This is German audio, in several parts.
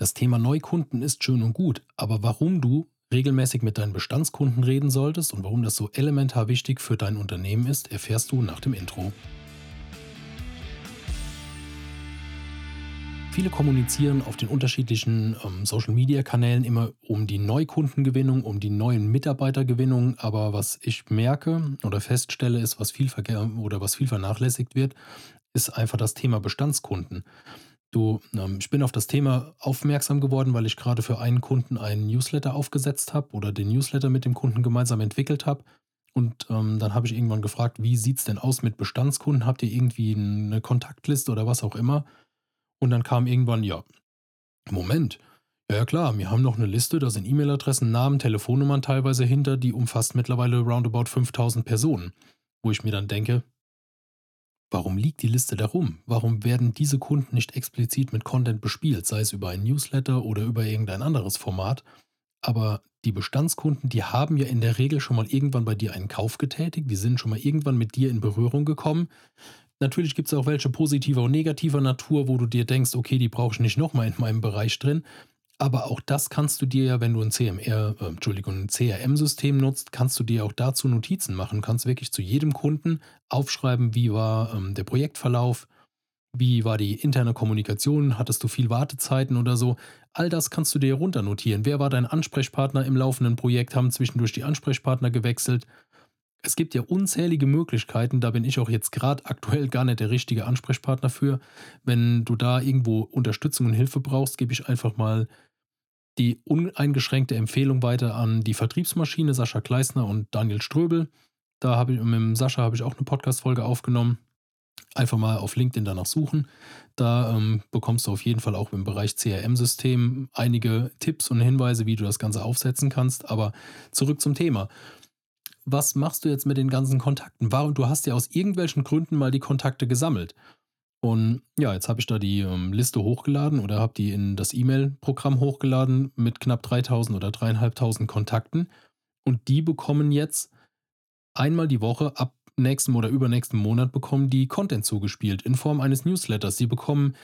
Das Thema Neukunden ist schön und gut, aber warum du regelmäßig mit deinen Bestandskunden reden solltest und warum das so elementar wichtig für dein Unternehmen ist, erfährst du nach dem Intro. Viele kommunizieren auf den unterschiedlichen ähm, Social-Media-Kanälen immer um die Neukundengewinnung, um die neuen Mitarbeitergewinnung. Aber was ich merke oder feststelle, ist, was viel, oder was viel vernachlässigt wird, ist einfach das Thema Bestandskunden. Du, ähm, ich bin auf das Thema aufmerksam geworden, weil ich gerade für einen Kunden einen Newsletter aufgesetzt habe oder den Newsletter mit dem Kunden gemeinsam entwickelt habe. Und ähm, dann habe ich irgendwann gefragt, wie sieht es denn aus mit Bestandskunden? Habt ihr irgendwie eine Kontaktliste oder was auch immer? Und dann kam irgendwann, ja, Moment, ja, ja klar, wir haben noch eine Liste, da sind E-Mail-Adressen, Namen, Telefonnummern teilweise hinter, die umfasst mittlerweile roundabout 5000 Personen. Wo ich mir dann denke, Warum liegt die Liste da rum? Warum werden diese Kunden nicht explizit mit Content bespielt, sei es über ein Newsletter oder über irgendein anderes Format? Aber die Bestandskunden, die haben ja in der Regel schon mal irgendwann bei dir einen Kauf getätigt, die sind schon mal irgendwann mit dir in Berührung gekommen. Natürlich gibt es auch welche positiver und negativer Natur, wo du dir denkst, okay, die brauche ich nicht nochmal in meinem Bereich drin. Aber auch das kannst du dir ja, wenn du ein CMR, äh, Entschuldigung, ein CRM-System nutzt, kannst du dir auch dazu Notizen machen. Kannst wirklich zu jedem Kunden aufschreiben, wie war ähm, der Projektverlauf, wie war die interne Kommunikation, hattest du viel Wartezeiten oder so. All das kannst du dir runter notieren. Wer war dein Ansprechpartner im laufenden Projekt? Haben zwischendurch die Ansprechpartner gewechselt? Es gibt ja unzählige Möglichkeiten, da bin ich auch jetzt gerade aktuell gar nicht der richtige Ansprechpartner für. Wenn du da irgendwo Unterstützung und Hilfe brauchst, gebe ich einfach mal die uneingeschränkte Empfehlung weiter an die Vertriebsmaschine Sascha Kleisner und Daniel Ströbel. Da habe ich mit Sascha habe ich auch eine Podcast-Folge aufgenommen. Einfach mal auf LinkedIn danach suchen. Da ähm, bekommst du auf jeden Fall auch im Bereich CRM-System einige Tipps und Hinweise, wie du das Ganze aufsetzen kannst. Aber zurück zum Thema. Was machst du jetzt mit den ganzen Kontakten? Warum? Du hast ja aus irgendwelchen Gründen mal die Kontakte gesammelt. Und ja, jetzt habe ich da die ähm, Liste hochgeladen oder habe die in das E-Mail-Programm hochgeladen mit knapp 3000 oder 3500 Kontakten. Und die bekommen jetzt einmal die Woche ab nächsten oder übernächsten Monat bekommen die Content zugespielt in Form eines Newsletters. Sie bekommen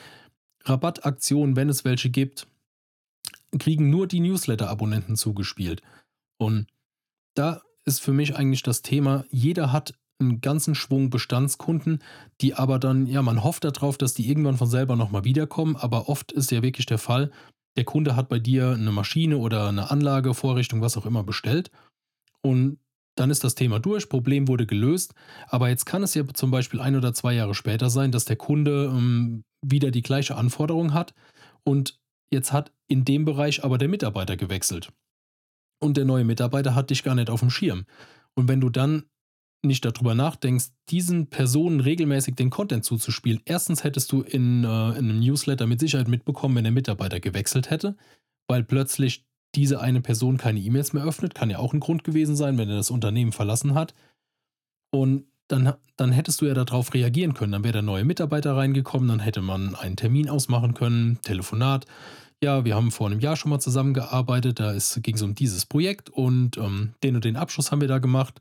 Rabattaktionen, wenn es welche gibt, kriegen nur die Newsletter-Abonnenten zugespielt. Und da ist für mich eigentlich das Thema, jeder hat einen ganzen Schwung Bestandskunden, die aber dann, ja, man hofft darauf, dass die irgendwann von selber nochmal wiederkommen, aber oft ist ja wirklich der Fall, der Kunde hat bei dir eine Maschine oder eine Anlage, Vorrichtung, was auch immer bestellt und dann ist das Thema durch, Problem wurde gelöst, aber jetzt kann es ja zum Beispiel ein oder zwei Jahre später sein, dass der Kunde ähm, wieder die gleiche Anforderung hat und jetzt hat in dem Bereich aber der Mitarbeiter gewechselt. Und der neue Mitarbeiter hat dich gar nicht auf dem Schirm. Und wenn du dann nicht darüber nachdenkst, diesen Personen regelmäßig den Content zuzuspielen, erstens hättest du in, äh, in einem Newsletter mit Sicherheit mitbekommen, wenn der Mitarbeiter gewechselt hätte, weil plötzlich diese eine Person keine E-Mails mehr öffnet, kann ja auch ein Grund gewesen sein, wenn er das Unternehmen verlassen hat. Und dann, dann hättest du ja darauf reagieren können. Dann wäre der neue Mitarbeiter reingekommen, dann hätte man einen Termin ausmachen können, Telefonat. Ja, wir haben vor einem Jahr schon mal zusammengearbeitet, da ging es um dieses Projekt und ähm, den und den Abschluss haben wir da gemacht.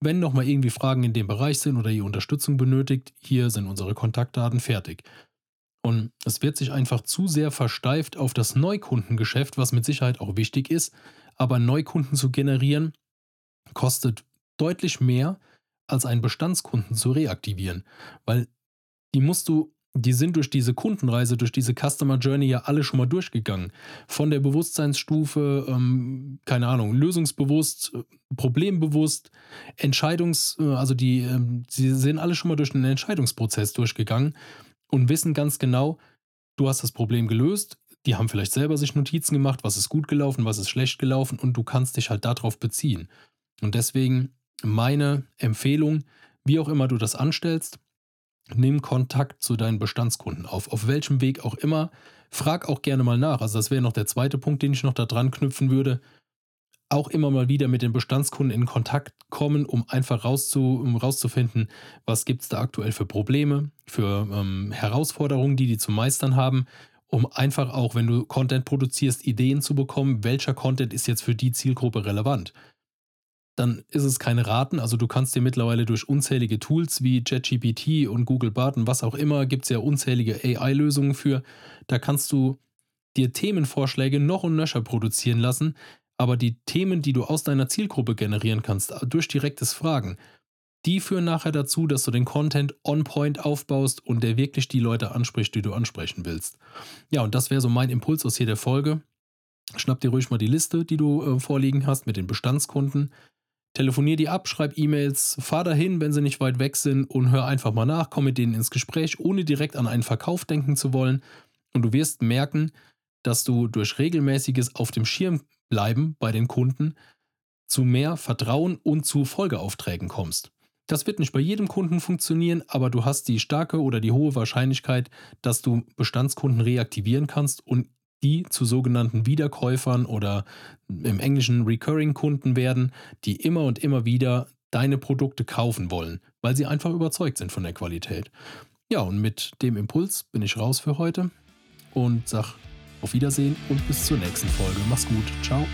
Wenn nochmal irgendwie Fragen in dem Bereich sind oder ihr Unterstützung benötigt, hier sind unsere Kontaktdaten fertig. Und es wird sich einfach zu sehr versteift auf das Neukundengeschäft, was mit Sicherheit auch wichtig ist. Aber Neukunden zu generieren, kostet deutlich mehr, als einen Bestandskunden zu reaktivieren. Weil die musst du die sind durch diese Kundenreise, durch diese Customer Journey ja alle schon mal durchgegangen. Von der Bewusstseinsstufe, ähm, keine Ahnung, lösungsbewusst, problembewusst, Entscheidungs-, äh, also die, ähm, sie sind alle schon mal durch den Entscheidungsprozess durchgegangen und wissen ganz genau, du hast das Problem gelöst. Die haben vielleicht selber sich Notizen gemacht, was ist gut gelaufen, was ist schlecht gelaufen und du kannst dich halt darauf beziehen. Und deswegen meine Empfehlung, wie auch immer du das anstellst, nimm Kontakt zu deinen Bestandskunden auf, auf welchem Weg auch immer. Frag auch gerne mal nach. Also das wäre noch der zweite Punkt, den ich noch da dran knüpfen würde. Auch immer mal wieder mit den Bestandskunden in Kontakt kommen, um einfach rauszu, um rauszufinden, was gibt es da aktuell für Probleme, für ähm, Herausforderungen, die die zu meistern haben, um einfach auch, wenn du Content produzierst, Ideen zu bekommen, welcher Content ist jetzt für die Zielgruppe relevant dann ist es keine Raten. Also du kannst dir mittlerweile durch unzählige Tools wie JetGPT und Google Bart und was auch immer, gibt es ja unzählige AI-Lösungen für. Da kannst du dir Themenvorschläge noch und nöcher produzieren lassen, aber die Themen, die du aus deiner Zielgruppe generieren kannst, durch direktes Fragen, die führen nachher dazu, dass du den Content on point aufbaust und der wirklich die Leute anspricht, die du ansprechen willst. Ja, und das wäre so mein Impuls aus jeder Folge. Schnapp dir ruhig mal die Liste, die du äh, vorliegen hast mit den Bestandskunden. Telefonier die ab, schreib E-Mails, fahr dahin, wenn sie nicht weit weg sind und hör einfach mal nach, komm mit denen ins Gespräch, ohne direkt an einen Verkauf denken zu wollen. Und du wirst merken, dass du durch regelmäßiges Auf dem Schirm bleiben bei den Kunden zu mehr Vertrauen und zu Folgeaufträgen kommst. Das wird nicht bei jedem Kunden funktionieren, aber du hast die starke oder die hohe Wahrscheinlichkeit, dass du Bestandskunden reaktivieren kannst und die zu sogenannten Wiederkäufern oder im Englischen Recurring Kunden werden, die immer und immer wieder deine Produkte kaufen wollen, weil sie einfach überzeugt sind von der Qualität. Ja, und mit dem Impuls bin ich raus für heute und sag auf Wiedersehen und bis zur nächsten Folge. Mach's gut. Ciao.